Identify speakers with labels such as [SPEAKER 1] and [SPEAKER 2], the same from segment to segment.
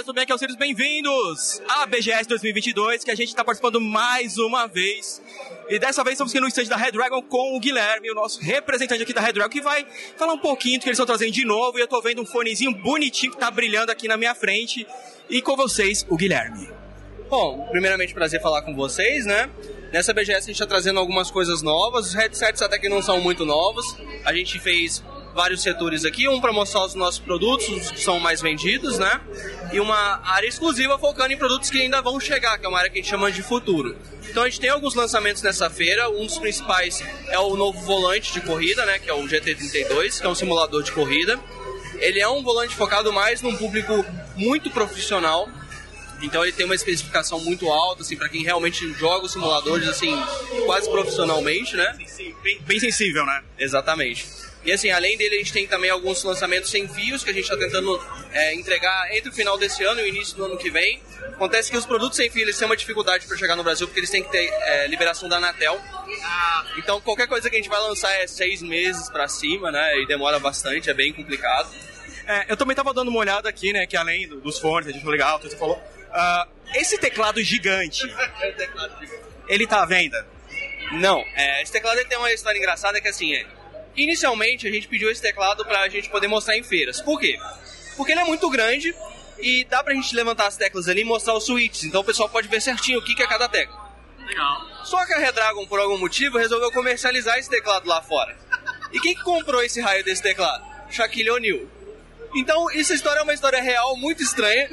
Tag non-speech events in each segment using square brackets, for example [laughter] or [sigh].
[SPEAKER 1] galera, tudo bem? Aqui é o Sirius, bem-vindos à BGS 2022, que a gente está participando mais uma vez. E dessa vez estamos aqui no estande da Red Dragon com o Guilherme, o nosso representante aqui da Red Dragon, que vai falar um pouquinho do que eles estão trazendo de novo. E eu tô vendo um fonezinho bonitinho que tá brilhando aqui na minha frente. E com vocês, o Guilherme.
[SPEAKER 2] Bom, primeiramente prazer falar com vocês, né? Nessa BGS a gente está trazendo algumas coisas novas, os headsets até que não são muito novos. A gente fez vários setores aqui, um para mostrar os nossos produtos, os que são mais vendidos, né? E uma área exclusiva focando em produtos que ainda vão chegar, que é uma área que a gente chama de futuro. Então a gente tem alguns lançamentos nessa feira, um dos principais é o novo volante de corrida, né, que é o GT32, que é um simulador de corrida. Ele é um volante focado mais num público muito profissional, então ele tem uma especificação muito alta, assim, para quem realmente joga os simuladores, assim, quase profissionalmente, né?
[SPEAKER 1] Bem, bem sensível, né?
[SPEAKER 2] Exatamente. E assim, além dele, a gente tem também alguns lançamentos sem fios que a gente está tentando é, entregar entre o final desse ano e o início do ano que vem. Acontece que os produtos sem fio eles têm uma dificuldade para chegar no Brasil porque eles têm que ter é, liberação da Anatel. Então qualquer coisa que a gente vai lançar é seis meses para cima, né? E demora bastante, é bem complicado.
[SPEAKER 1] É, eu também tava dando uma olhada aqui, né? Que além do, dos fones, a gente falou legal, você falou. Uh, esse teclado gigante, [laughs] ele tá à venda?
[SPEAKER 2] Não, é, esse teclado tem uma história engraçada que assim, é, inicialmente a gente pediu esse teclado pra gente poder mostrar em feiras. Por quê? Porque ele é muito grande e dá pra gente levantar as teclas ali e mostrar os switches, então o pessoal pode ver certinho o que, que é cada tecla.
[SPEAKER 1] Legal.
[SPEAKER 2] Só que a Redragon, por algum motivo, resolveu comercializar esse teclado lá fora. E quem que comprou esse raio desse teclado? Shaquille O'Neal. Então, essa história é uma história real, muito estranha.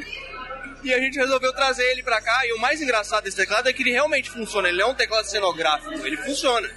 [SPEAKER 2] E a gente resolveu trazer ele pra cá. E o mais engraçado desse teclado é que ele realmente funciona. Ele é um teclado cenográfico, ele funciona.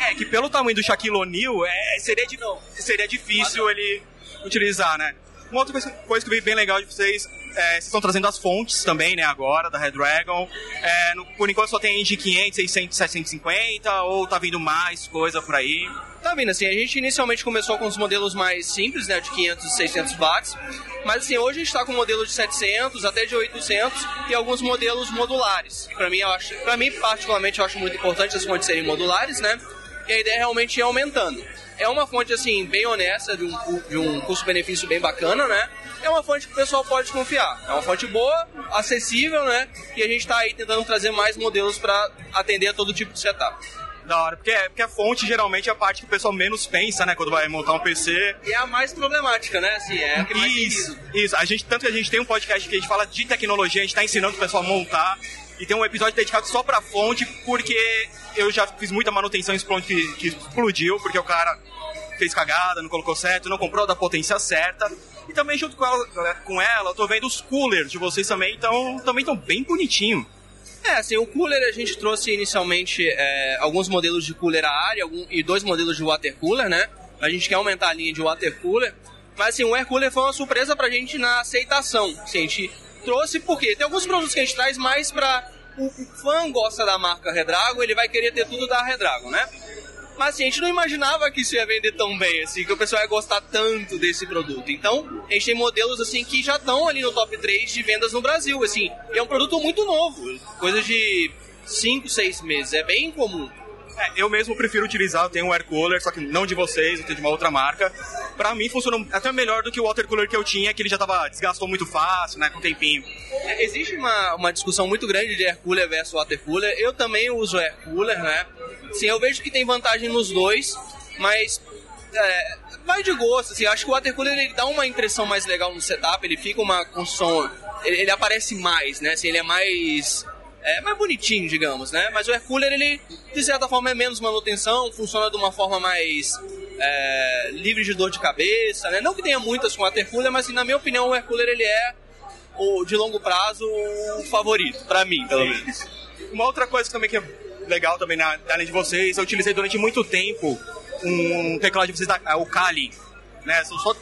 [SPEAKER 1] É, que pelo tamanho do Shaquille O'Neal, é, seria, seria difícil ele utilizar, né? Uma outra coisa, coisa que eu vi bem legal de vocês, é, vocês estão trazendo as fontes também, né, agora, da Red Dragon. É, no, por enquanto só tem de 500, 600, 750, ou tá vindo mais coisa por aí?
[SPEAKER 2] Tá vindo, assim, a gente inicialmente começou com os modelos mais simples, né, de 500 e 600 watts, mas assim, hoje a gente tá com modelo de 700, até de 800, e alguns modelos modulares, pra mim, eu acho, pra mim particularmente, eu acho muito importante as fontes serem modulares, né, e a ideia é realmente ir aumentando. É uma fonte, assim, bem honesta, de um, de um custo-benefício bem bacana, né? É uma fonte que o pessoal pode confiar. É uma fonte boa, acessível, né? E a gente está aí tentando trazer mais modelos para atender a todo tipo de setup.
[SPEAKER 1] Da hora, porque, porque a fonte geralmente é a parte que o pessoal menos pensa, né, quando vai montar um PC.
[SPEAKER 2] E é a mais problemática, né? Assim, é a que mais
[SPEAKER 1] Isso, isso. A gente, tanto que a gente tem um podcast que a gente fala de tecnologia, a gente está ensinando o pessoal a montar. E tem um episódio dedicado só pra fonte, porque eu já fiz muita manutenção em fonte que, que explodiu, porque o cara fez cagada, não colocou certo, não comprou da potência certa. E também junto com ela, com ela eu tô vendo os coolers de vocês também, então também estão bem bonitinho.
[SPEAKER 2] É, assim, o cooler a gente trouxe inicialmente é, alguns modelos de cooler à área algum, e dois modelos de water cooler, né? A gente quer aumentar a linha de water cooler. Mas assim, o air cooler foi uma surpresa pra gente na aceitação. Assim, a gente trouxe porque tem alguns produtos que a gente traz mais pra o, fã gosta da marca Redragon, ele vai querer ter tudo da Redragon, né? Mas assim, a gente não imaginava que isso ia vender tão bem, assim, que o pessoal ia gostar tanto desse produto. Então, a gente tem modelos assim que já estão ali no top 3 de vendas no Brasil, assim. É um produto muito novo, coisa de 5, 6 meses, é bem comum.
[SPEAKER 1] É, eu mesmo prefiro utilizar, eu tenho um air cooler, só que não de vocês, eu tenho de uma outra marca. Pra mim funciona até melhor do que o water cooler que eu tinha, que ele já tava, desgastou muito fácil, né, com o tempinho.
[SPEAKER 2] É, existe uma, uma discussão muito grande de air cooler versus water cooler. Eu também uso air cooler, né? Sim, eu vejo que tem vantagem nos dois, mas é, vai de gosto, assim, acho que o water cooler ele dá uma impressão mais legal no setup, ele fica uma construção, ele, ele aparece mais, né, assim, ele é mais é mais bonitinho, digamos, né? Mas o air cooler, ele, de certa forma, é menos manutenção, funciona de uma forma mais é, livre de dor de cabeça, né? Não que tenha muitas com water cooler, mas, assim, na minha opinião, o air cooler, ele é, o, de longo prazo, o favorito, para mim, pelo menos.
[SPEAKER 1] Uma outra coisa também que é legal também, na, além de vocês, eu utilizei durante muito tempo um teclado de vocês, o Kali, né? Só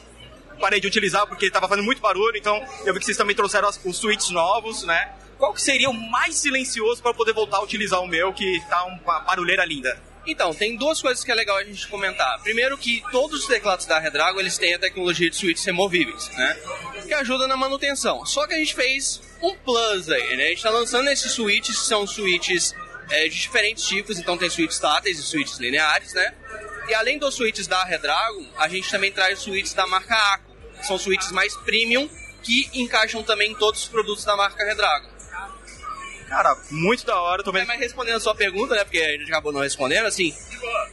[SPEAKER 1] parei de utilizar porque estava fazendo muito barulho, então eu vi que vocês também trouxeram os suítes novos, né? Qual que seria o mais silencioso para poder voltar a utilizar o meu, que tá uma barulheira linda?
[SPEAKER 2] Então, tem duas coisas que é legal a gente comentar. Primeiro que todos os teclados da Redragon, eles têm a tecnologia de switches removíveis, né? Que ajuda na manutenção. Só que a gente fez um plus aí, né? A gente tá lançando esses switches, são switches é, de diferentes tipos, então tem switches táteis e switches lineares, né? E além dos switches da Redragon, a gente também traz switches da marca Aco, são switches mais premium que encaixam também todos os produtos da marca Redragon.
[SPEAKER 1] Cara, muito da hora. Tô
[SPEAKER 2] vendo... Mas respondendo a sua pergunta, né, porque a gente acabou não respondendo, assim,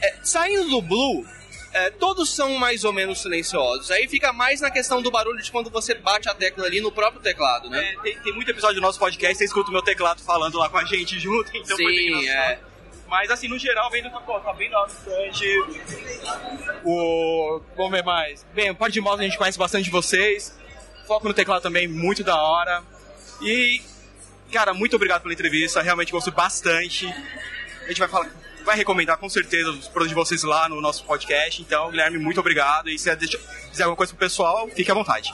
[SPEAKER 2] é, saindo do Blue, é, todos são mais ou menos silenciosos. Aí fica mais na questão do barulho de quando você bate a tecla ali no próprio teclado, né?
[SPEAKER 1] É, tem, tem, muito episódio do nosso podcast, você escuta o meu teclado falando lá com a gente junto, [laughs] então
[SPEAKER 2] Sim, é.
[SPEAKER 1] Mas assim, no geral, vendo tá, pô, tá bem da hora o Vamos ver mais. Bem, o Pod de Mouse a gente conhece bastante de vocês. Foco no teclado também, muito da hora. E, cara, muito obrigado pela entrevista. Realmente gosto bastante. A gente vai falar, vai recomendar com certeza os produtos de vocês lá no nosso podcast. Então, Guilherme, muito obrigado. E se quiser alguma coisa pro pessoal, fique à vontade.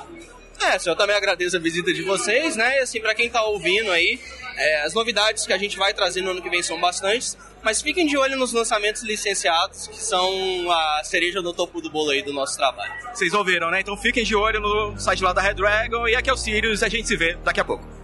[SPEAKER 2] É, eu também agradeço a visita de vocês, né? E assim, pra quem tá ouvindo aí, é, as novidades que a gente vai trazer no ano que vem são bastantes, mas fiquem de olho nos lançamentos licenciados, que são a cereja no topo do bolo aí do nosso trabalho.
[SPEAKER 1] Vocês ouviram, né? Então fiquem de olho no site lá da Red Dragon e aqui é o Sirius, a gente se vê daqui a pouco.